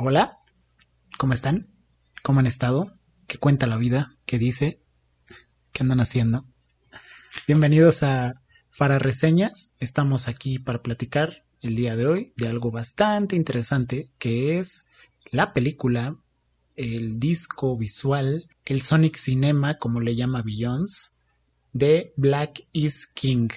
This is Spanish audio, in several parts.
Hola, ¿cómo están? ¿Cómo han estado? ¿Qué cuenta la vida? ¿Qué dice? ¿Qué andan haciendo? Bienvenidos a Fara Reseñas. Estamos aquí para platicar el día de hoy de algo bastante interesante que es la película, el disco visual, el Sonic Cinema, como le llama Beyoncé, de Black is King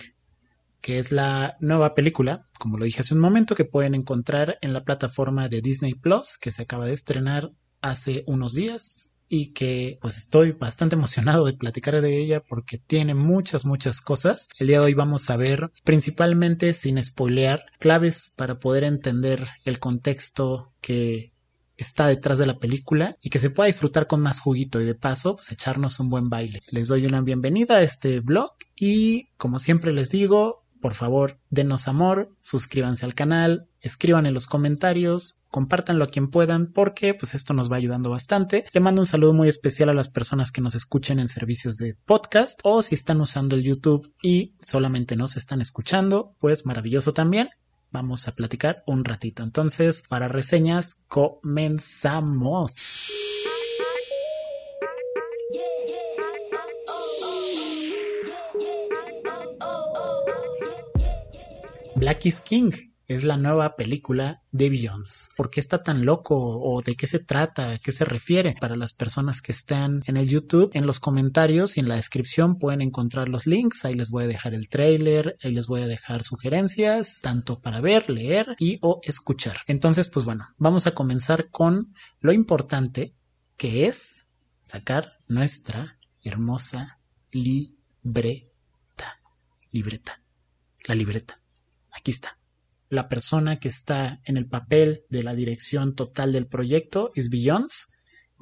que es la nueva película, como lo dije hace un momento, que pueden encontrar en la plataforma de Disney Plus, que se acaba de estrenar hace unos días y que pues estoy bastante emocionado de platicar de ella porque tiene muchas muchas cosas. El día de hoy vamos a ver principalmente sin spoilear claves para poder entender el contexto que está detrás de la película y que se pueda disfrutar con más juguito y de paso pues echarnos un buen baile. Les doy una bienvenida a este blog y como siempre les digo por favor, denos amor, suscríbanse al canal, escriban en los comentarios, compártanlo a quien puedan porque pues esto nos va ayudando bastante. Le mando un saludo muy especial a las personas que nos escuchen en servicios de podcast o si están usando el YouTube y solamente nos están escuchando, pues maravilloso también. Vamos a platicar un ratito. Entonces, para reseñas, comenzamos. Black is King es la nueva película de Beyoncé. ¿Por qué está tan loco o de qué se trata, a qué se refiere? Para las personas que están en el YouTube, en los comentarios y en la descripción pueden encontrar los links. Ahí les voy a dejar el trailer, ahí les voy a dejar sugerencias, tanto para ver, leer y o escuchar. Entonces, pues bueno, vamos a comenzar con lo importante que es sacar nuestra hermosa libreta. Libreta. La libreta La persona que está en el papel de la dirección total del proyecto es Beyoncé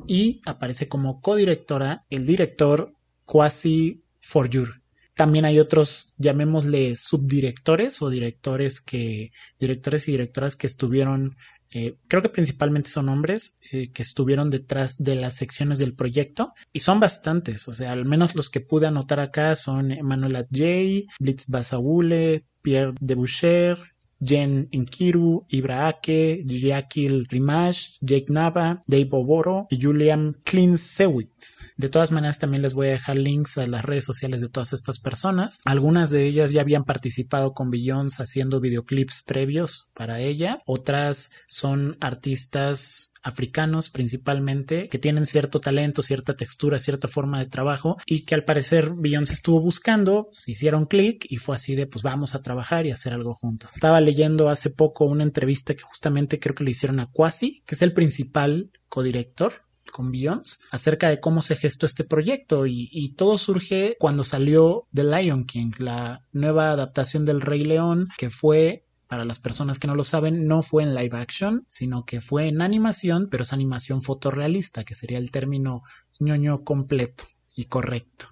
y aparece como codirectora el director Kwasi Forjur. También hay otros, llamémosle subdirectores o directores que, directores y directoras que estuvieron, eh, creo que principalmente son hombres, eh, que estuvieron detrás de las secciones del proyecto y son bastantes, o sea, al menos los que pude anotar acá son Emanuela J, Blitz Basaule, Pierre Deboucher, Jen Inkiru, Ibra Ake, Yakil Rimash, Jake Nava, Dave Oboro y Julian Klinsewitz. De todas maneras, también les voy a dejar links a las redes sociales de todas estas personas. Algunas de ellas ya habían participado con Beyoncé haciendo videoclips previos para ella. Otras son artistas africanos principalmente que tienen cierto talento, cierta textura, cierta forma de trabajo y que al parecer Beyoncé estuvo buscando, hicieron clic y fue así de pues vamos a trabajar y hacer algo juntos. Estaba leyendo hace poco una entrevista que justamente creo que le hicieron a Quasi, que es el principal codirector con Beyoncé acerca de cómo se gestó este proyecto y, y, todo surge cuando salió The Lion King, la nueva adaptación del Rey León que fue para las personas que no lo saben, no fue en live action, sino que fue en animación, pero es animación fotorrealista, que sería el término ñoño completo y correcto.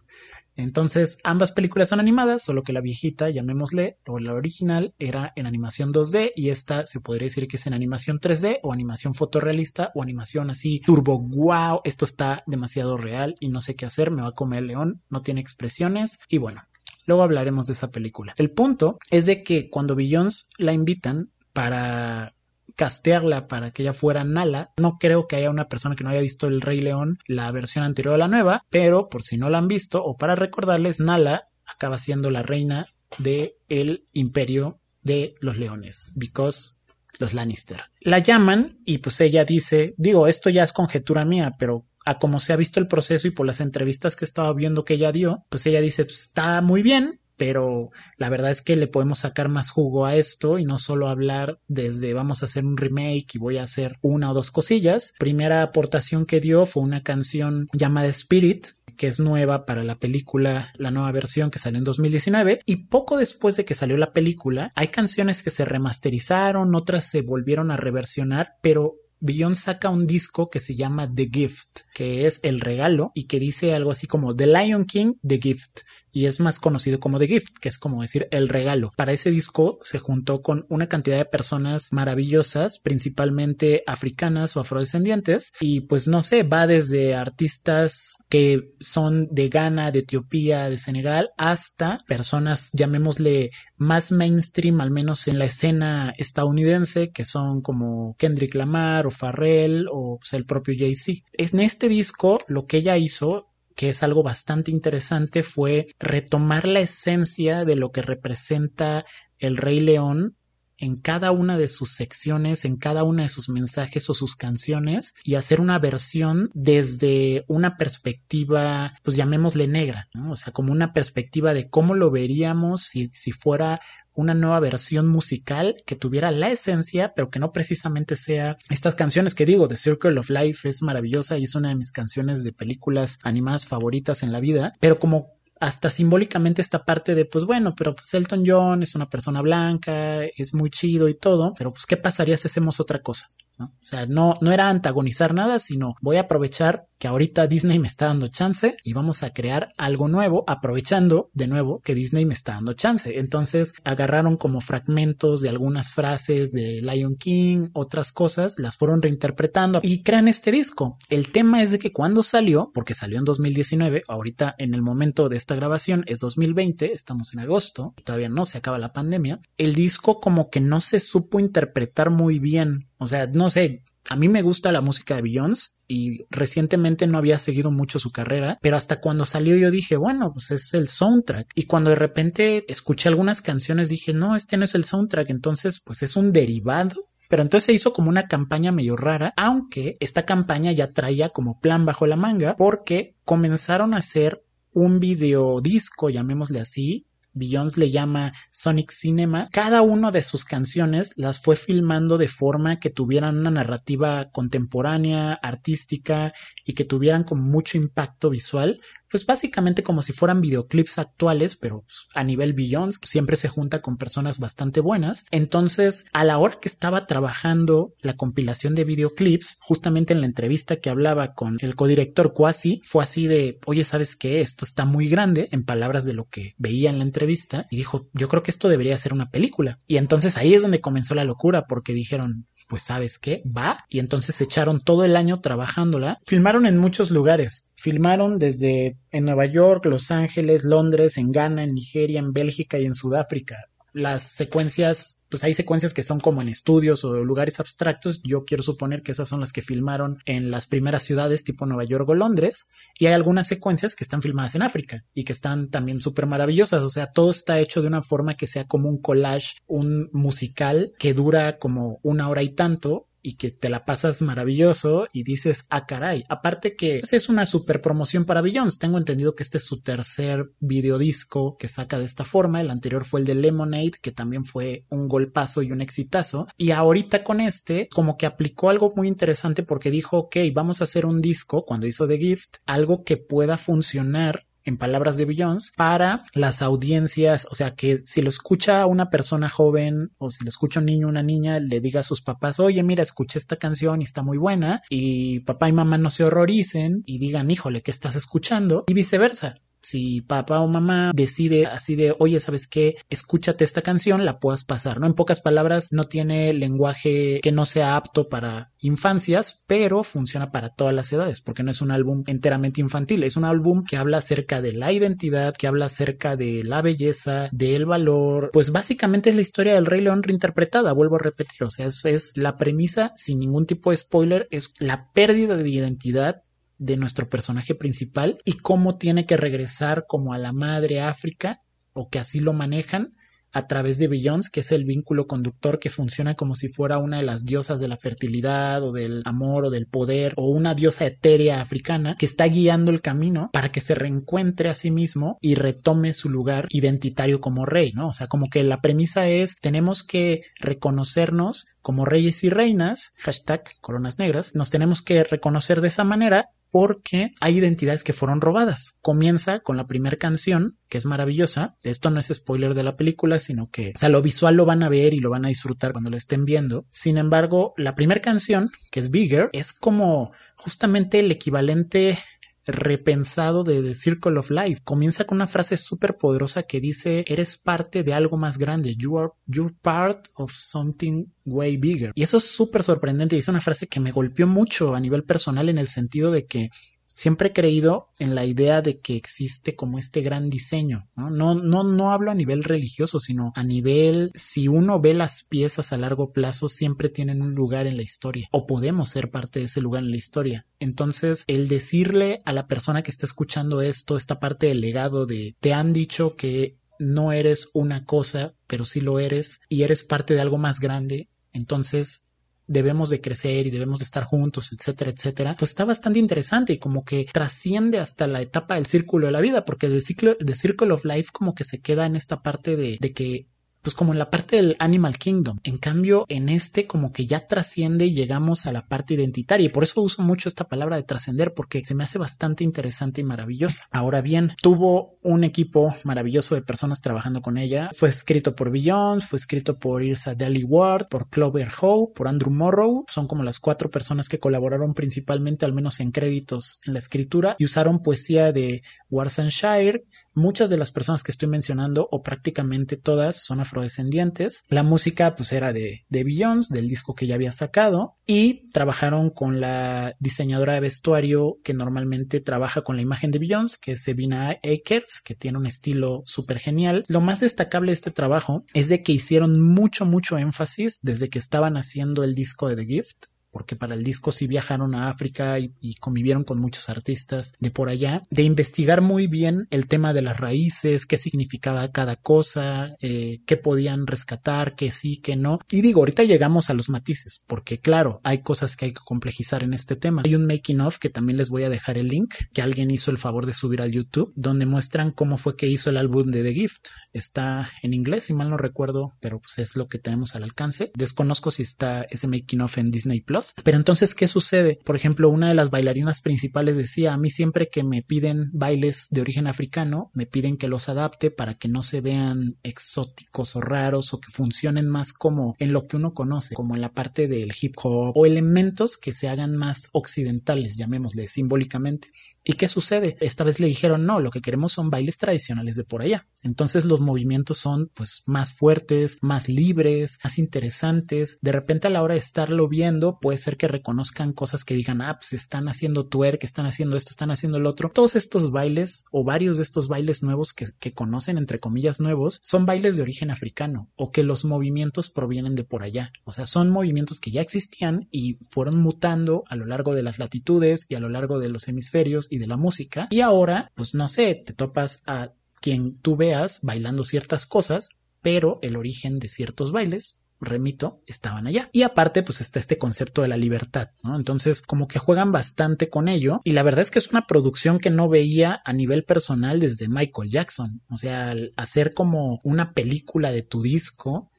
Entonces, ambas películas son animadas, solo que la viejita, llamémosle, o la original, era en animación 2D y esta se podría decir que es en animación 3D o animación fotorrealista o animación así turbo wow, esto está demasiado real y no sé qué hacer, me va a comer el león, no tiene expresiones y bueno, luego hablaremos de esa película. El punto es de que cuando Beyoncé la invitan para castearla para que ella fuera Nala. No creo que haya una persona que no haya visto El Rey León, la versión anterior a la nueva, pero por si no la han visto o para recordarles, Nala acaba siendo la reina del el imperio de los leones, because los Lannister. La llaman y pues ella dice, digo, esto ya es conjetura mía, pero a como se ha visto el proceso y por las entrevistas que estaba viendo que ella dio, pues ella dice, pues está muy bien, pero la verdad es que le podemos sacar más jugo a esto y no solo hablar desde vamos a hacer un remake y voy a hacer una o dos cosillas. Primera aportación que dio fue una canción llamada Spirit, que es nueva para la película, la nueva versión que salió en 2019 y poco después de que salió la película hay canciones que se remasterizaron, otras se volvieron a reversionar, pero Beyoncé saca un disco que se llama The Gift, que es el regalo y que dice algo así como The Lion King, The Gift y es más conocido como The Gift, que es como decir el regalo. Para ese disco se juntó con una cantidad de personas maravillosas, principalmente africanas o afrodescendientes, y pues no sé, va desde artistas que son de Ghana, de Etiopía, de Senegal, hasta personas, llamémosle, más mainstream, al menos en la escena estadounidense, que son como Kendrick Lamar o Farrell o pues, el propio Jay-Z. En este disco, lo que ella hizo que es algo bastante interesante, fue retomar la esencia de lo que representa el Rey León en cada una de sus secciones, en cada una de sus mensajes o sus canciones y hacer una versión desde una perspectiva, pues llamémosle negra, ¿no? O sea, como una perspectiva de cómo lo veríamos si, si fuera una nueva versión musical que tuviera la esencia, pero que no precisamente sea estas canciones que digo, The Circle of Life es maravillosa y es una de mis canciones de películas animadas favoritas en la vida, pero como hasta simbólicamente esta parte de, pues bueno, pero pues Elton John es una persona blanca, es muy chido y todo, pero pues ¿qué pasaría si hacemos otra cosa? O sea, no, no era antagonizar nada, sino voy a aprovechar que ahorita Disney me está dando chance y vamos a crear algo nuevo, aprovechando de nuevo que Disney me está dando chance. Entonces agarraron como fragmentos de algunas frases de Lion King, otras cosas, las fueron reinterpretando y crean este disco. El tema es de que cuando salió, porque salió en 2019, ahorita en el momento de esta grabación es 2020, estamos en agosto, todavía no se acaba la pandemia, el disco como que no se supo interpretar muy bien o sea, no sé, a mí me gusta la música de Beyoncé y recientemente no había seguido mucho su carrera, pero hasta cuando salió yo dije, bueno, pues es el soundtrack. Y cuando de repente escuché algunas canciones dije, no, este no es el soundtrack, entonces pues es un derivado. Pero entonces se hizo como una campaña medio rara, aunque esta campaña ya traía como plan bajo la manga, porque comenzaron a hacer un videodisco, llamémosle así, Beyoncé le llama Sonic Cinema, cada una de sus canciones las fue filmando de forma que tuvieran una narrativa contemporánea, artística y que tuvieran con mucho impacto visual, pues básicamente como si fueran videoclips actuales, pero pues, a nivel Beyoncé, siempre se junta con personas bastante buenas. Entonces, a la hora que estaba trabajando la compilación de videoclips, justamente en la entrevista que hablaba con el codirector Quasi, fue así de, oye, ¿sabes qué? Esto está muy grande, en palabras de lo que veía en la entrevista, y dijo, yo creo que esto debería ser una película. Y entonces ahí es donde comenzó la locura, porque dijeron, pues sabes qué, va. Y entonces se echaron todo el año trabajándola. Filmaron en muchos lugares. Filmaron desde en Nueva York, Los Ángeles, Londres, en Ghana, en Nigeria, en Bélgica y en Sudáfrica las secuencias, pues hay secuencias que son como en estudios o lugares abstractos. Yo quiero suponer que esas son las que filmaron en las primeras ciudades tipo Nueva York o Londres. Y hay algunas secuencias que están filmadas en África y que están también súper maravillosas. O sea, todo está hecho de una forma que sea como un collage, un musical que dura como una hora y tanto y que te la pasas maravilloso y dices, ah, caray. Aparte que pues, es una super promoción para Beyoncé. Tengo entendido que este es su tercer videodisco que saca de esta forma. El anterior fue el de Lemonade, que también fue un golpazo y un exitazo. Y ahorita con este, como que aplicó algo muy interesante porque dijo, ok, vamos a hacer un disco cuando hizo The Gift, algo que pueda funcionar en palabras de Beyoncé, para las audiencias, o sea, que si lo escucha una persona joven o si lo escucha un niño una niña, le diga a sus papás, oye, mira, escuché esta canción y está muy buena, y papá y mamá no se horroricen y digan, híjole, ¿qué estás escuchando? Y viceversa si papá o mamá decide así de, oye, ¿sabes qué? Escúchate esta canción, la puedas pasar, ¿no? En pocas palabras, no tiene lenguaje que no sea apto para infancias, pero funciona para todas las edades, porque no es un álbum enteramente infantil, es un álbum que habla acerca de la identidad, que habla acerca de la belleza, del valor, pues básicamente es la historia del Rey León reinterpretada, vuelvo a repetir, o sea, es, es la premisa, sin ningún tipo de spoiler, es la pérdida de identidad de nuestro personaje principal y cómo tiene que regresar como a la madre África o que así lo manejan a través de Beyoncé, que es el vínculo conductor que funciona como si fuera una de las diosas de la fertilidad o del amor o del poder o una diosa etérea africana que está guiando el camino para que se reencuentre a sí mismo y retome su lugar identitario como rey, ¿no? O sea, como que la premisa es tenemos que reconocernos como reyes y reinas, hashtag coronas negras, nos tenemos que reconocer de esa manera porque hay identidades que fueron robadas. Comienza con la primera canción, que es maravillosa. Esto no es spoiler de la película, sino que, o sea, lo visual lo van a ver y lo van a disfrutar cuando lo estén viendo. Sin embargo, la primera canción, que es Bigger, es como justamente el equivalente repensado de The Circle of Life. Comienza con una frase súper poderosa que dice, eres parte de algo más grande, you are you're part of something way bigger. Y eso es súper sorprendente y es una frase que me golpeó mucho a nivel personal en el sentido de que siempre he creído en la idea de que existe como este gran diseño, ¿no? No, no, hablo a nivel religioso, sino a nivel, si uno ve las piezas a largo plazo, siempre tienen un lugar en la historia, o podemos ser parte de ese lugar en la historia. Entonces, el decirle a la persona que está escuchando esto, esta parte del legado de, te han dicho que no eres una cosa, pero sí lo eres, y eres parte de algo más grande, entonces debemos de crecer y debemos de estar juntos, etcétera, etcétera, pues está bastante interesante y como que trasciende hasta la etapa del círculo de la vida, porque el ciclo, de Circle of Life como que se queda en esta parte de, de que pues como en la parte del Animal Kingdom. En cambio, en este como que ya trasciende y llegamos a la parte identitaria. Y por eso uso mucho esta palabra de trascender, porque se me hace bastante interesante y maravillosa. Ahora bien, tuvo un equipo maravilloso de personas trabajando con ella. Fue escrito por Beyoncé, fue escrito por Irsa Daly Ward, por Clover Howe, por Andrew Morrow. Son como las cuatro personas que colaboraron principalmente, al menos en créditos, en la escritura y usaron poesía de Warsanshire. Muchas de las personas que estoy mencionando, o prácticamente todas, son afrodescendientes. La música pues era de, de Beyoncé, del disco que ya había sacado, y trabajaron con la diseñadora de vestuario que normalmente trabaja con la imagen de Beyoncé, que es Evina Akers, que tiene un estilo súper genial. Lo más destacable de este trabajo es de que hicieron mucho, mucho énfasis desde que estaban haciendo el disco de The Gift porque para el disco sí viajaron a África y, convivieron con muchos artistas de por allá, de investigar muy bien el tema de las raíces, qué significaba cada cosa, eh, qué podían rescatar, qué sí, qué no. Y digo, ahorita llegamos a los matices, porque claro, hay cosas que hay que complejizar en este tema. Hay un making of que también les voy a dejar el link, que alguien hizo el favor de subir al YouTube, donde muestran cómo fue que hizo el álbum de The Gift. Está en inglés, si mal no recuerdo, pero pues es lo que tenemos al alcance. Desconozco si está ese making of en Disney Plus pero entonces, ¿qué sucede? Por ejemplo, una de las bailarinas principales decía, a mí siempre que me piden bailes de origen africano, me piden que los adapte para que no se vean exóticos o raros o que funcionen más como en lo que uno conoce, como en la parte del hip hop o elementos que se hagan más occidentales, llamémosle simbólicamente. ¿Y qué sucede? Esta vez le dijeron, no, lo que queremos son bailes tradicionales de por allá. Entonces los movimientos son pues más fuertes, más libres, más interesantes. De repente a la hora de estarlo viendo, puede ser que reconozcan cosas que digan, ah, pues están haciendo twerk, están haciendo esto, están haciendo el otro. Todos estos bailes o varios de estos bailes nuevos que, que conocen, entre comillas nuevos, son bailes de origen africano o que los movimientos provienen de por allá. O sea, son movimientos que ya existían y fueron mutando a lo largo de las latitudes y a lo largo de los hemisferios y de la música. Y ahora, pues no sé, te topas a quien tú veas bailando ciertas cosas, pero el origen de ciertos bailes remito, estaban allá. Y aparte, pues está este concepto de la libertad, ¿no? Entonces, como que juegan bastante con ello. Y la verdad es que es una producción que no veía a nivel personal desde Michael Jackson. O sea, hacer como una película de tu disco,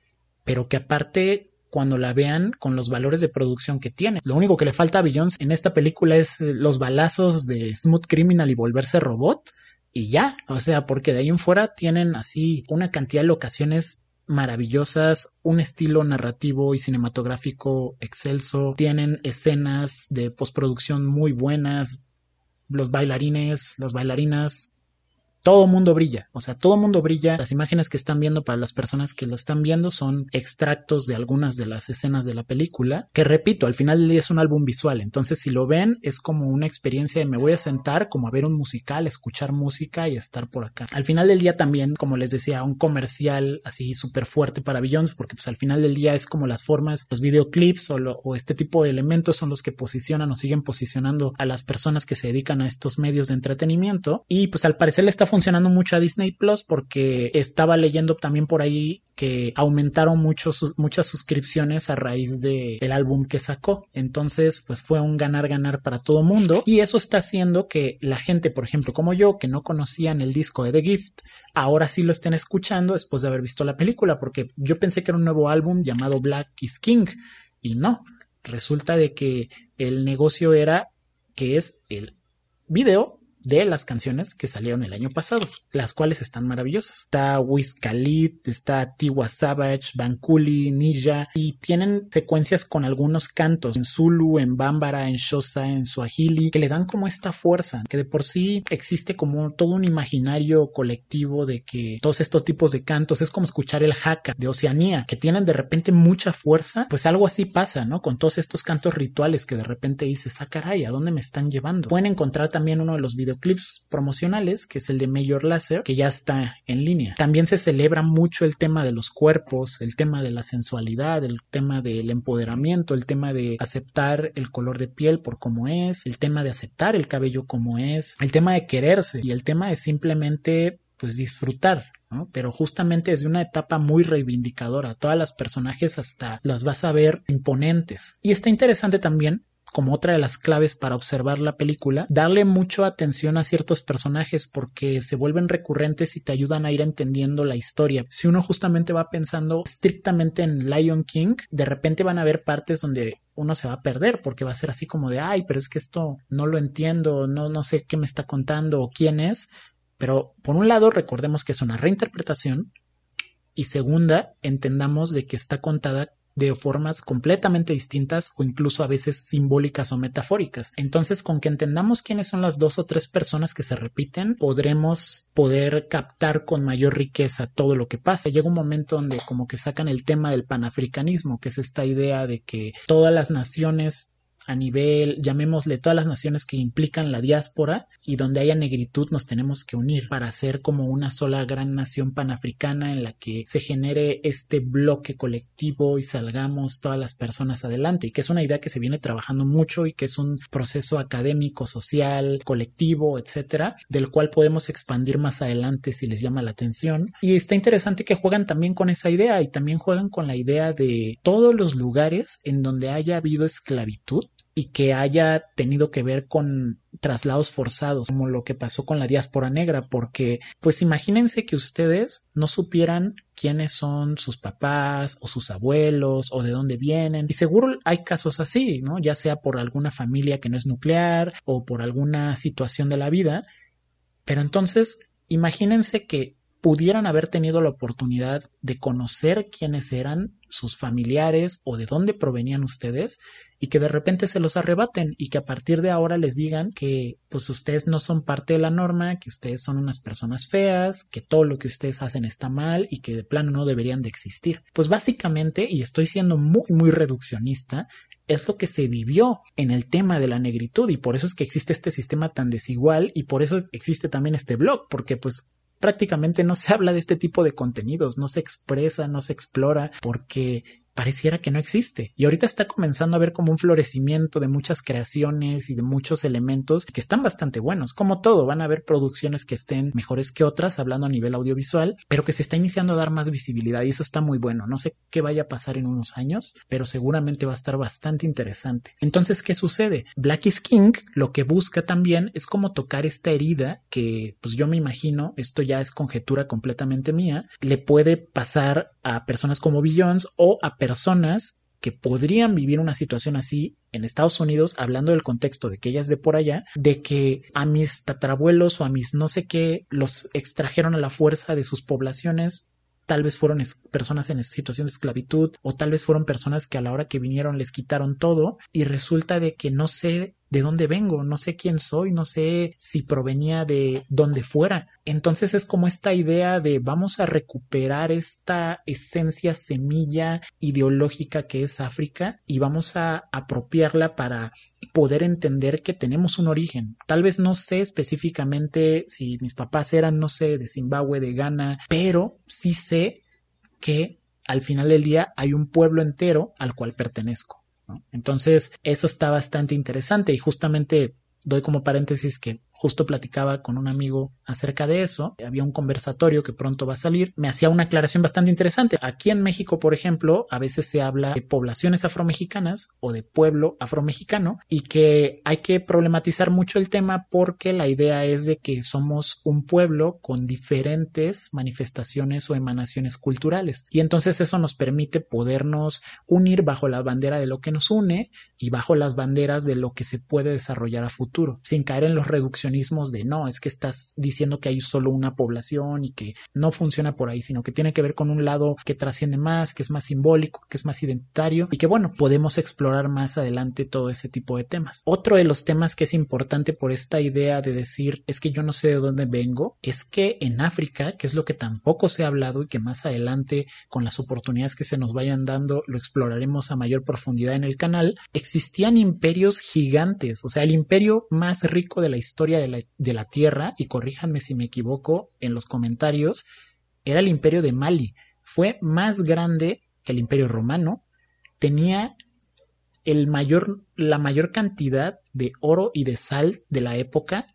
pero que aparte cuando la vean con los valores de producción que tiene. Lo único que le falta a Beyoncé en esta película es eh, los balazos de Smooth Criminal y volverse robot y ya, o sea, porque de ahí en fuera tienen así una cantidad de locaciones maravillosas, un estilo narrativo y cinematográfico excelso, tienen escenas de postproducción muy buenas, los bailarines, las bailarinas todo mundo brilla, o sea, todo mundo brilla. Las imágenes que están viendo para las personas que lo están viendo son extractos de algunas de las escenas de la película, que repito, al final es un álbum visual, entonces si lo ven es como una experiencia de me voy a sentar como a ver un musical, escuchar música y estar por acá. Al final del día también, como les decía, un comercial así súper fuerte para Beyoncé, porque pues al final del día es como las formas, los videoclips o, o este tipo de elementos son los que posicionan o siguen posicionando a las personas que se dedican a estos medios de entretenimiento y pues al parecer le está funcionando mucho a Disney Plus porque estaba leyendo también por ahí que aumentaron muchas suscripciones a raíz del álbum que sacó. Entonces, pues fue un ganar-ganar para todo mundo y eso está haciendo que la gente, por ejemplo, como yo, que no conocían el disco de The Gift, ahora sí lo estén escuchando después de haber visto la película, porque yo pensé que era un nuevo álbum llamado Black is King y no. Resulta de que el negocio era que es el video de las canciones que salieron el año pasado, las cuales están maravillosas. Está Wiz Khalid, está Tiwa Savage, Bankuli, Ninja y tienen secuencias con algunos cantos en Zulu, en Bambara, en Xhosa, en Swahili que le dan como esta fuerza, que de por sí existe como todo un imaginario colectivo de que todos estos tipos de cantos es como escuchar el Haka de Oceanía, que tienen de repente mucha fuerza, pues algo así pasa, ¿no? Con todos estos cantos rituales que de repente dices, ah, caray, ¿a dónde me están llevando? Pueden encontrar también uno de los videoclips promocionales, que es el de Major Lazer, que ya está en línea. También se celebra mucho el tema de los cuerpos, el tema de la sensualidad, el tema del empoderamiento, el tema de aceptar el color de piel por como es, el tema de aceptar el cabello como es, el tema de quererse y el tema de simplemente pues disfrutar, ¿no? Pero justamente es una etapa muy reivindicadora. Todas las personajes hasta las vas a ver imponentes. Y está interesante también como otra de las claves para observar la película, darle mucha atención a ciertos personajes porque se vuelven recurrentes y te ayudan a ir entendiendo la historia. Si uno justamente va pensando estrictamente en Lion King, de repente van a haber partes donde uno se va a perder porque va a ser así como de, ay, pero es que esto no lo entiendo, no, no sé qué me está contando o quién es. Pero por un lado, recordemos que es una reinterpretación y segunda, entendamos de que está contada de formas completamente distintas o incluso a veces simbólicas o metafóricas. Entonces, con que entendamos quiénes son las dos o tres personas que se repiten, podremos poder captar con mayor riqueza todo lo que pasa. Llega un momento donde como que sacan el tema del panafricanismo, que es esta idea de que todas las naciones a nivel, llamémosle, todas las naciones que implican la diáspora y donde haya negritud nos tenemos que unir para hacer como una sola gran nación panafricana en la que se genere este bloque colectivo y salgamos todas las personas adelante y que es una idea que se viene trabajando mucho y que es un proceso académico, social, colectivo, etcétera, del cual podemos expandir más adelante si les llama la atención. Y está interesante que juegan también con esa idea y también juegan con la idea de todos los lugares en donde haya habido esclavitud y que haya tenido que ver con traslados forzados, como lo que pasó con la diáspora negra, porque pues imagínense que ustedes no supieran quiénes son sus papás o sus abuelos o de dónde vienen. Y seguro hay casos así, ¿no? Ya sea por alguna familia que no es nuclear o por alguna situación de la vida. Pero entonces, imagínense que pudieran haber tenido la oportunidad de conocer quiénes eran sus familiares o de dónde provenían ustedes y que de repente se los arrebaten y que a partir de ahora les digan que pues ustedes no son parte de la norma, que ustedes son unas personas feas, que todo lo que ustedes hacen está mal y que de plano no deberían de existir. Pues básicamente, y estoy siendo muy muy reduccionista, es lo que se vivió en el tema de la negritud y por eso es que existe este sistema tan desigual y por eso existe también este blog, porque pues prácticamente no se habla de este tipo de contenidos, no se expresa, no se explora, porque pareciera que no existe. Y ahorita está comenzando a ver como un florecimiento de muchas creaciones y de muchos elementos que están bastante buenos. Como todo, van a haber producciones que estén mejores que otras, hablando a nivel audiovisual, pero que se está iniciando a dar más visibilidad y eso está muy bueno. No sé qué vaya a pasar en unos años, pero seguramente va a estar bastante interesante. Entonces, ¿qué sucede? Black is King lo que busca también es como tocar esta herida que, pues yo me imagino, esto ya es conjetura completamente mía, le puede pasar a personas como Billions o a personas que podrían vivir una situación así en Estados Unidos, hablando del contexto de que ellas de por allá, de que a mis tatarabuelos o a mis no sé qué los extrajeron a la fuerza de sus poblaciones, tal vez fueron personas en situación de esclavitud o tal vez fueron personas que a la hora que vinieron les quitaron todo y resulta de que no sé de dónde vengo, no sé quién soy, no sé si provenía de donde fuera. Entonces es como esta idea de vamos a recuperar esta esencia semilla ideológica que es África y vamos a apropiarla para poder entender que tenemos un origen. Tal vez no sé específicamente si mis papás eran, no sé, de Zimbabue, de Ghana, pero sí sé que al final del día hay un pueblo entero al cual pertenezco. Entonces, eso está bastante interesante y justamente doy como paréntesis que justo platicaba con un amigo acerca de eso, había un conversatorio que pronto va a salir, me hacía una aclaración bastante interesante. Aquí en México, por ejemplo, a veces se habla de poblaciones afromexicanas o de pueblo afromexicano y que hay que problematizar mucho el tema porque la idea es de que somos un pueblo con diferentes manifestaciones o emanaciones culturales. Y entonces eso nos permite podernos unir bajo la bandera de lo que nos une y bajo las banderas de lo que se puede desarrollar a futuro sin caer en los reduccionismos de no, es que estás diciendo que hay solo una población y que no funciona por ahí, sino que tiene que ver con un lado que trasciende más, que es más simbólico, que es más identitario y que bueno, podemos explorar más adelante todo ese tipo de temas. Otro de los temas que es importante por esta idea de decir es que yo no sé de dónde vengo, es que en África, que es lo que tampoco se ha hablado y que más adelante con las oportunidades que se nos vayan dando lo exploraremos a mayor profundidad en el canal, existían imperios gigantes, o sea, el imperio más rico de la historia de la, de la Tierra, y corríjanme si me equivoco en los comentarios, era el imperio de Mali. Fue más grande que el imperio romano, tenía el mayor, la mayor cantidad de oro y de sal de la época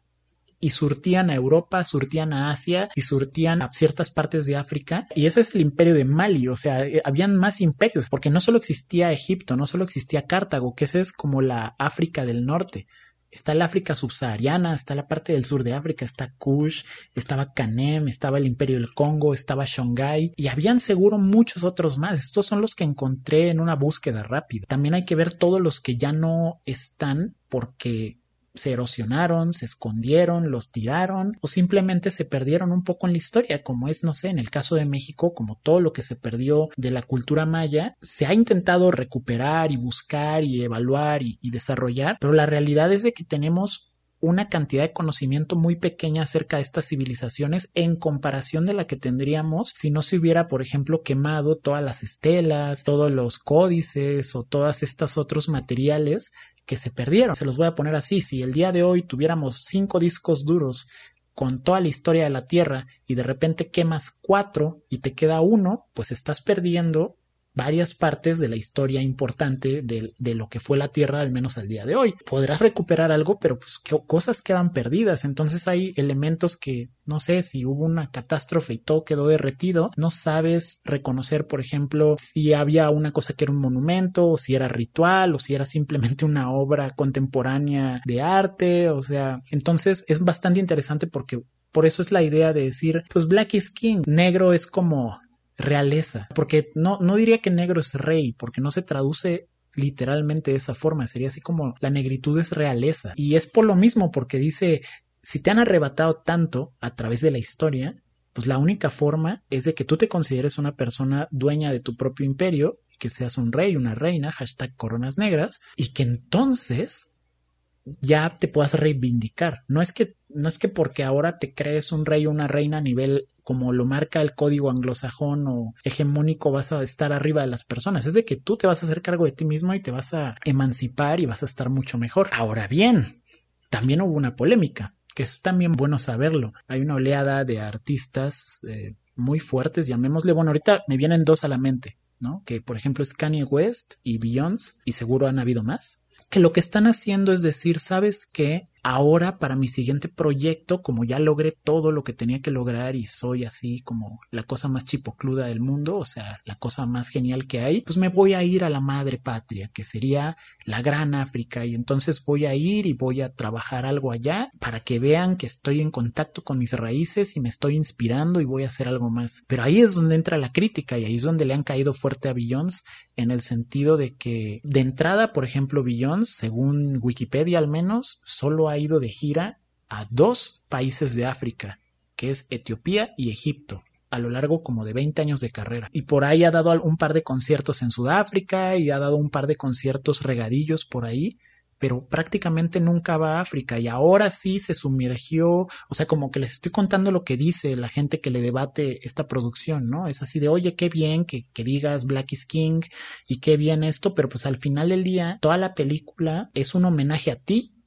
y surtían a Europa, surtían a Asia y surtían a ciertas partes de África. Y ese es el imperio de Mali, o sea, eh, habían más imperios, porque no solo existía Egipto, no solo existía Cartago, que esa es como la África del norte. Está el África subsahariana, está la parte del sur de África, está Kush, estaba Canem, estaba el Imperio del Congo, estaba Shanghái y habían seguro muchos otros más. Estos son los que encontré en una búsqueda rápida. También hay que ver todos los que ya no están porque se erosionaron, se escondieron, los tiraron o simplemente se perdieron un poco en la historia, como es, no sé, en el caso de México, como todo lo que se perdió de la cultura maya, se ha intentado recuperar y buscar y evaluar y, y desarrollar, pero la realidad es de que tenemos una cantidad de conocimiento muy pequeña acerca de estas civilizaciones en comparación de la que tendríamos si no se hubiera, por ejemplo, quemado todas las estelas, todos los códices o todas estas otros materiales que se perdieron. Se los voy a poner así, si el día de hoy tuviéramos cinco discos duros con toda la historia de la Tierra y de repente quemas cuatro y te queda uno, pues estás perdiendo varias partes de la historia importante de, lo que fue la Tierra, al menos al día de hoy. Podrás recuperar algo, pero pues cosas quedan perdidas. Entonces hay elementos que, no sé, si hubo una catástrofe y todo quedó derretido, no sabes reconocer, por ejemplo, si había una cosa que era un monumento, o si era ritual, o si era simplemente una obra contemporánea de arte. O sea, entonces es bastante interesante porque por eso es la idea de decir, pues Black is King, negro es como realeza, porque no, no diría que negro es rey, porque no se traduce literalmente de esa forma, sería así como la negritud es realeza. Y es por lo mismo, porque dice, si te han arrebatado tanto a través de la historia, pues la única forma es de que tú te consideres una persona dueña de tu propio imperio, que seas un rey, una reina, hashtag coronas negras, y que entonces ya te puedas reivindicar. No es que, no es que porque ahora te crees un rey o una reina a nivel como lo marca el código anglosajón o hegemónico vas a estar arriba de las personas. Es de que tú te vas a hacer cargo de ti mismo y te vas a emancipar y vas a estar mucho mejor. Ahora bien, también hubo una polémica, que es también bueno saberlo. Hay una oleada de artistas eh, muy fuertes, llamémosle, bueno, ahorita me vienen dos a la mente, ¿no? Que por ejemplo es Kanye West y Beyoncé, y seguro han habido más, que lo que están haciendo es decir, ¿sabes qué? Ahora para mi siguiente proyecto, como ya logré todo lo que tenía que lograr y soy así como la cosa más chipocluda del mundo, o sea, la cosa más genial que hay, pues me voy a ir a la madre patria, que sería la gran África, y entonces voy a ir y voy a trabajar algo allá para que vean que estoy en contacto con mis raíces y me estoy inspirando y voy a hacer algo más. Pero ahí es donde entra la crítica y ahí es donde le han caído fuerte a Billions en el sentido de que de entrada, por ejemplo, Billions, según Wikipedia al menos, solo ha ido de gira a dos países de África, que es Etiopía y Egipto a lo largo como de 20 años de carrera. Y por ahí ha dado un par de conciertos en Sudáfrica y ha dado un par de conciertos regadillos por ahí, pero prácticamente nunca va a África y ahora sí se sumergió, o sea, como que les estoy contando lo que dice la gente que le debate esta producción, ¿no? Es así de, oye, qué bien que, que digas Black is King y qué bien esto, pero pues al final del día toda la película es un homenaje a ti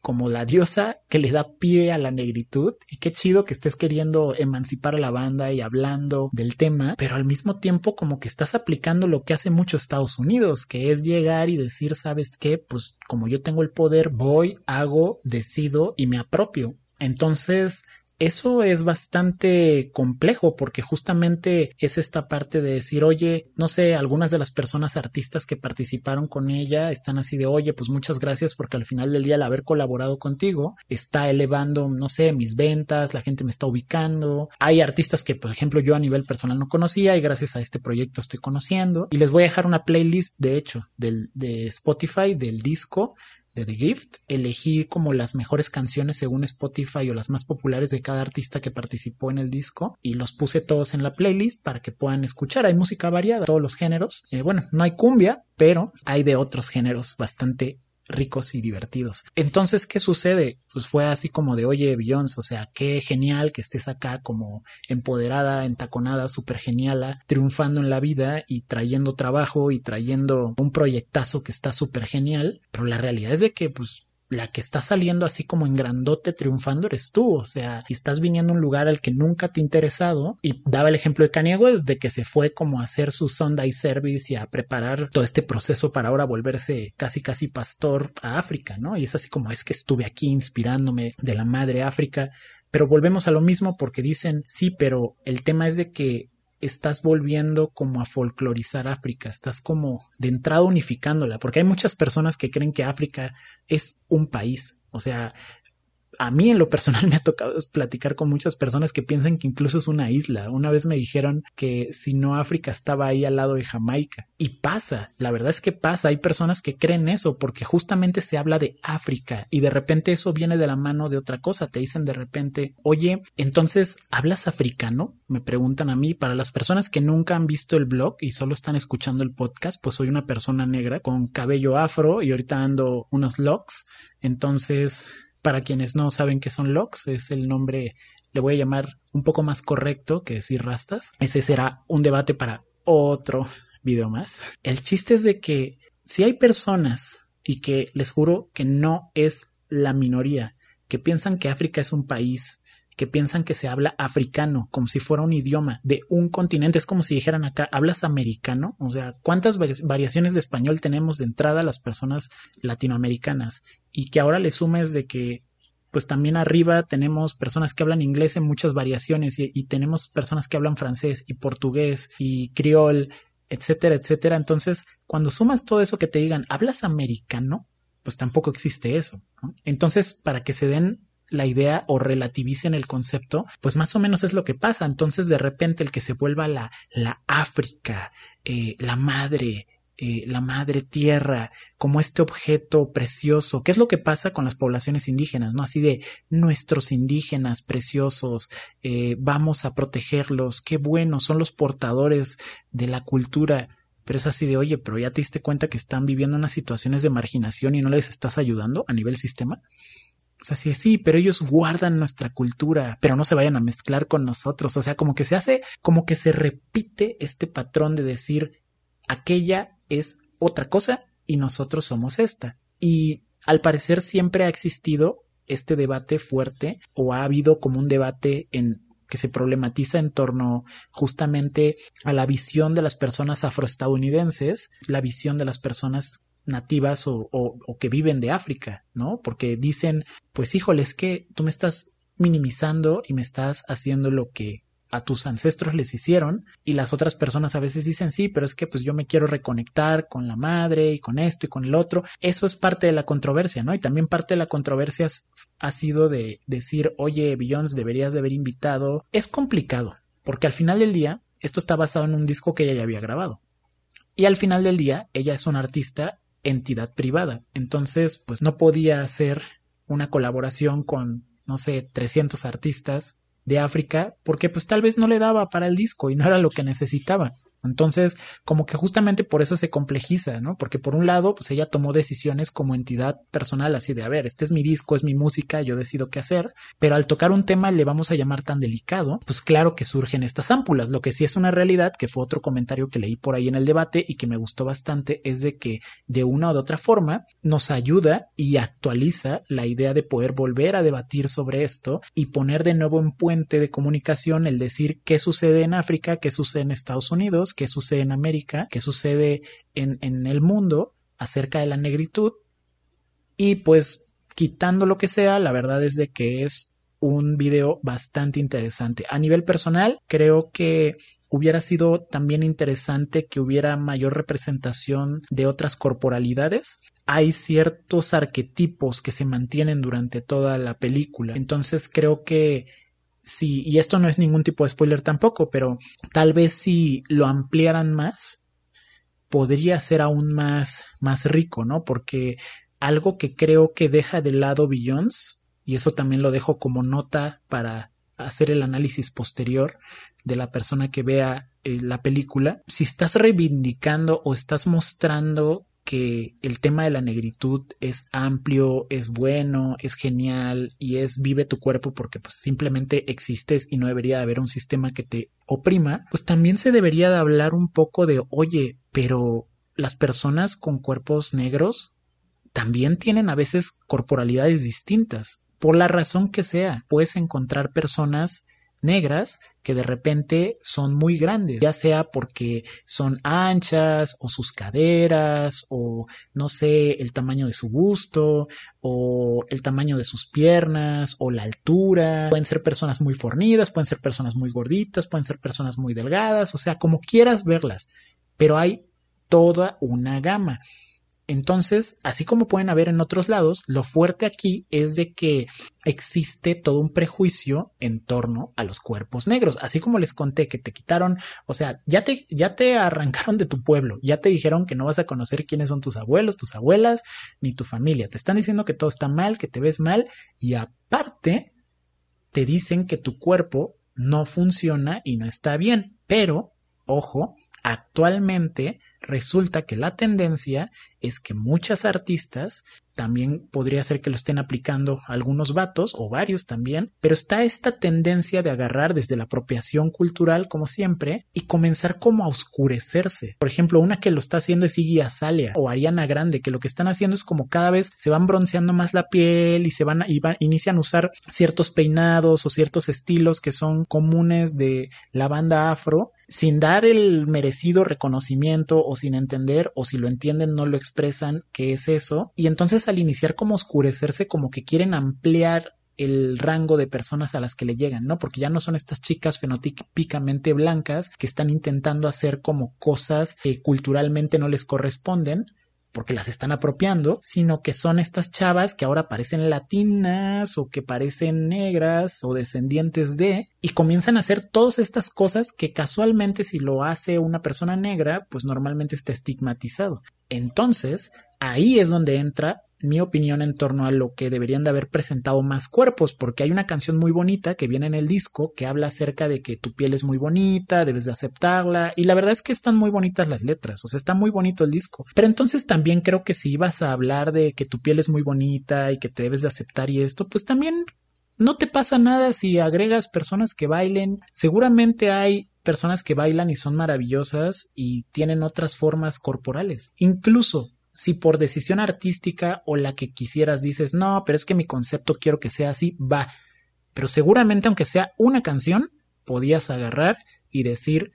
como la diosa que le da pie a la negritud y qué chido que estés queriendo emancipar a la banda y hablando del tema, pero al mismo tiempo como que estás aplicando lo que hace mucho Estados Unidos, que es llegar y decir, ¿sabes qué? Pues como yo tengo el poder, voy, hago, decido y me apropio. Entonces, eso es bastante complejo porque justamente es esta parte de decir, oye, no sé, algunas de las personas artistas que participaron con ella están así de, oye, pues muchas gracias porque al final del día el haber colaborado contigo está elevando, no sé, mis ventas, la gente me está ubicando. Hay artistas que, por ejemplo, yo a nivel personal no conocía y gracias a este proyecto estoy conociendo. Y les voy a dejar una playlist, de hecho, del, de Spotify, del disco de The Gift, elegí como las mejores canciones según Spotify o las más populares de cada artista que participó en el disco y los puse todos en la playlist para que puedan escuchar. Hay música variada, todos los géneros. Eh, bueno, no hay cumbia, pero hay de otros géneros bastante ricos y divertidos. Entonces, ¿qué sucede? Pues fue así como de, oye, Beyoncé, o sea, qué genial que estés acá como empoderada, entaconada, súper geniala, triunfando en la vida y trayendo trabajo y trayendo un proyectazo que está súper genial, pero la realidad es de que, pues, la que está saliendo así como en grandote triunfando eres tú, o sea, estás viniendo a un lugar al que nunca te ha interesado y daba el ejemplo de Kanye West de que se fue como a hacer su Sunday service y a preparar todo este proceso para ahora volverse casi casi pastor a África, ¿no? Y es así como es que estuve aquí inspirándome de la madre África, pero volvemos a lo mismo porque dicen, sí, pero el tema es de que estás volviendo como a folclorizar África, estás como de entrada unificándola, porque hay muchas personas que creen que África es un país, o sea, a mí en lo personal me ha tocado platicar con muchas personas que piensan que incluso es una isla. Una vez me dijeron que si no África estaba ahí al lado de Jamaica. Y pasa, la verdad es que pasa. Hay personas que creen eso porque justamente se habla de África y de repente eso viene de la mano de otra cosa. Te dicen de repente, oye, entonces, ¿hablas africano? Me preguntan a mí. Para las personas que nunca han visto el blog y solo están escuchando el podcast, pues soy una persona negra con cabello afro y ahorita ando unos locks. Entonces, para quienes no saben qué son locks, es el nombre, le voy a llamar un poco más correcto que decir rastas. Ese será un debate para otro video más. El chiste es de que si hay personas, y que les juro que no es la minoría, que piensan que África es un país, que piensan que se habla africano, como si fuera un idioma de un continente. Es como si dijeran acá, ¿hablas americano? O sea, ¿cuántas variaciones de español tenemos de entrada las personas latinoamericanas? Y que ahora le sumes de que pues también arriba tenemos personas que hablan inglés en muchas variaciones y, tenemos personas que hablan francés y portugués y criol, etcétera, etcétera. Entonces, cuando sumas todo eso que te digan, ¿hablas americano? Pues tampoco existe eso. Entonces, para que se den la idea o relativicen el concepto, pues más o menos es lo que pasa. Entonces de repente el que se vuelva la, la África, eh, la madre, eh, la madre tierra, como este objeto precioso. ¿Qué es lo que pasa con las poblaciones indígenas? ¿No? Así de nuestros indígenas preciosos, eh, vamos a protegerlos, qué bueno, son los portadores de la cultura. Pero es así de, oye, pero ya te diste cuenta que están viviendo unas situaciones de marginación y no les estás ayudando a nivel sistema. O sea, sí, sí, pero ellos guardan nuestra cultura, pero no se vayan a mezclar con nosotros. O sea, como que se hace, como que se repite este patrón de decir, aquella es otra cosa y nosotros somos esta. Y al parecer siempre ha existido este debate fuerte o ha habido como un debate en que se problematiza en torno justamente a la visión de las personas afroestadounidenses, la visión de las personas nativas o, que viven de África, ¿no? Porque dicen, pues híjole, es que tú me estás minimizando y me estás haciendo lo que a tus ancestros les hicieron y las otras personas a veces dicen sí, pero es que pues yo me quiero reconectar con la madre y con esto y con el otro. Eso es parte de la controversia, ¿no? Y también parte de la controversia ha sido de decir, oye, Beyoncé, deberías de haber invitado. Es complicado, porque al final del día, esto está basado en un disco que ella ya había grabado. Y al final del día, ella es una artista entidad privada. Entonces, pues no podía hacer una colaboración con, no sé, 300 artistas de África porque pues tal vez no le daba para el disco y no era lo que necesitaba. Entonces, como que justamente por eso se complejiza, ¿no? Porque por un lado, pues ella tomó decisiones como entidad personal, así de, a ver, este es mi disco, es mi música, yo decido qué hacer, pero al tocar un tema le vamos a llamar tan delicado, pues claro que surgen estas ámpulas. Lo que sí es una realidad, que fue otro comentario que leí por ahí en el debate y que me gustó bastante, es de que de una u otra forma nos ayuda y actualiza la idea de poder volver a debatir sobre esto y poner de nuevo en puente de comunicación el decir qué sucede en África, qué sucede en Estados Unidos, qué sucede en América, qué sucede en, en el mundo acerca de la negritud. Y pues quitando lo que sea, la verdad es de que es un video bastante interesante. A nivel personal, creo que hubiera sido también interesante que hubiera mayor representación de otras corporalidades. Hay ciertos arquetipos que se mantienen durante toda la película. Entonces creo que si, y esto no es ningún tipo de spoiler tampoco, pero tal vez si lo ampliaran más, podría ser aún más, más rico, ¿no? Porque algo que creo que deja de lado Billions, y eso también lo dejo como nota para hacer el análisis posterior de la persona que vea eh, la película, si estás reivindicando o estás mostrando que el tema de la negritud es amplio, es bueno, es genial y es vive tu cuerpo porque pues simplemente existes y no debería haber un sistema que te oprima, pues también se debería de hablar un poco de, oye, pero las personas con cuerpos negros también tienen a veces corporalidades distintas. Por la razón que sea, puedes encontrar personas negras que de repente son muy grandes, ya sea porque son anchas o sus caderas o no sé, el tamaño de su busto o el tamaño de sus piernas o la altura. Pueden ser personas muy fornidas, pueden ser personas muy gorditas, pueden ser personas muy delgadas, o sea, como quieras verlas, pero hay toda una gama. Entonces, así como pueden haber en otros lados, lo fuerte aquí es de que existe todo un prejuicio en torno a los cuerpos negros. Así como les conté que te quitaron, o sea, ya te, ya te arrancaron de tu pueblo, ya te dijeron que no vas a conocer quiénes son tus abuelos, tus abuelas, ni tu familia. Te están diciendo que todo está mal, que te ves mal y aparte te dicen que tu cuerpo no funciona y no está bien. Pero, ojo, actualmente resulta que la tendencia es que muchas artistas también podría ser que lo estén aplicando algunos vatos o varios también, pero está esta tendencia de agarrar desde la apropiación cultural como siempre y comenzar como a oscurecerse. Por ejemplo, una que lo está haciendo es Iggy Azalea o Ariana Grande, que lo que están haciendo es como cada vez se van bronceando más la piel y se van, y inician a usar ciertos peinados o ciertos estilos que son comunes de la banda afro sin dar el merecido reconocimiento o sin entender o si lo entienden no lo expresan que es eso y entonces al iniciar como oscurecerse como que quieren ampliar el rango de personas a las que le llegan, ¿no? Porque ya no son estas chicas fenotípicamente blancas que están intentando hacer como cosas que culturalmente no les corresponden, porque las están apropiando, sino que son estas chavas que ahora parecen latinas o que parecen negras o descendientes de, y comienzan a hacer todas estas cosas que casualmente si lo hace una persona negra, pues normalmente está estigmatizado. Entonces, ahí es donde entra mi opinión en torno a lo que deberían de haber presentado más cuerpos, porque hay una canción muy bonita que viene en el disco que habla acerca de que tu piel es muy bonita, debes de aceptarla, y la verdad es que están muy bonitas las letras, o sea, está muy bonito el disco. Pero entonces también creo que si ibas a hablar de que tu piel es muy bonita y que te debes de aceptar y esto, pues también no te pasa nada si agregas personas que bailen. Seguramente hay personas que bailan y son maravillosas y tienen otras formas corporales. Incluso si por decisión artística o la que quisieras dices, no, pero es que mi concepto quiero que sea así, va. Pero seguramente aunque sea una canción, podías agarrar y decir,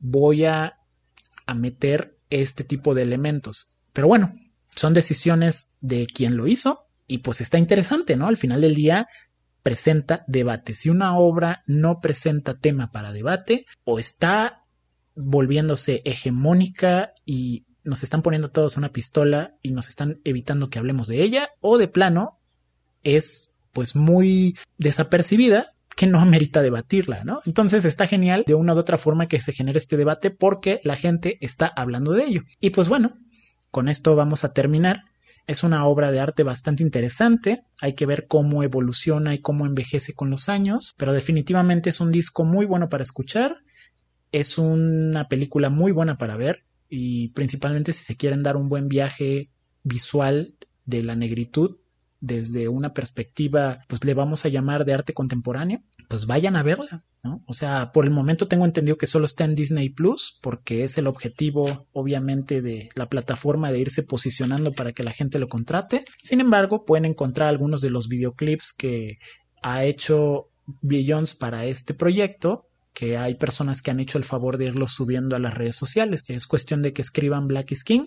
voy a, a meter este tipo de elementos. Pero bueno, son decisiones de quien lo hizo y pues está interesante, ¿no? Al final del día presenta debate. Si una obra no presenta tema para debate o está volviéndose hegemónica y nos están poniendo todos una pistola y nos están evitando que hablemos de ella, o de plano es pues muy desapercibida que no amerita debatirla, ¿no? Entonces está genial de una u otra forma que se genere este debate porque la gente está hablando de ello. Y pues bueno, con esto vamos a terminar. Es una obra de arte bastante interesante, hay que ver cómo evoluciona y cómo envejece con los años, pero definitivamente es un disco muy bueno para escuchar, es una película muy buena para ver, y principalmente si se quieren dar un buen viaje visual de la negritud desde una perspectiva, pues le vamos a llamar de arte contemporáneo, pues vayan a verla, ¿no? O sea, por el momento tengo entendido que solo está en Disney Plus, porque es el objetivo, obviamente, de la plataforma de irse posicionando para que la gente lo contrate. Sin embargo, pueden encontrar algunos de los videoclips que ha hecho Billions para este proyecto que hay personas que han hecho el favor de irlos subiendo a las redes sociales. Es cuestión de que escriban Black is King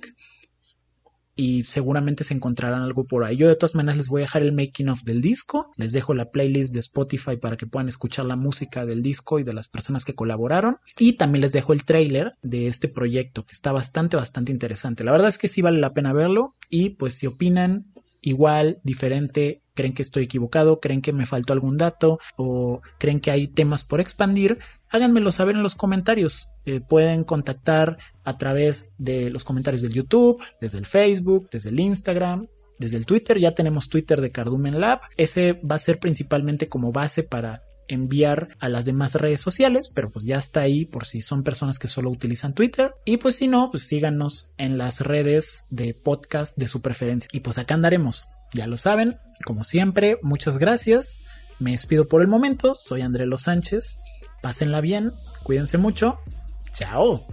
y seguramente se encontrarán algo por ahí. Yo de todas maneras les voy a dejar el making of del disco, les dejo la playlist de Spotify para que puedan escuchar la música del disco y de las personas que colaboraron y también les dejo el trailer de este proyecto que está bastante bastante interesante. La verdad es que sí vale la pena verlo y pues si opinan igual, diferente, creen que estoy equivocado, creen que me faltó algún dato o creen que hay temas por expandir, háganmelo saber en los comentarios. Eh, pueden contactar a través de los comentarios del YouTube, desde el Facebook, desde el Instagram, desde el Twitter. Ya tenemos Twitter de Cardumen Lab. Ese va a ser principalmente como base para enviar a las demás redes sociales, pero pues ya está ahí por si son personas que solo utilizan Twitter. Y pues si no, pues síganos en las redes de podcast de su preferencia. Y pues acá andaremos, ya lo saben, como siempre, muchas gracias. Me despido por el momento, soy André Los Sánchez. Pásenla bien, cuídense mucho. Chao.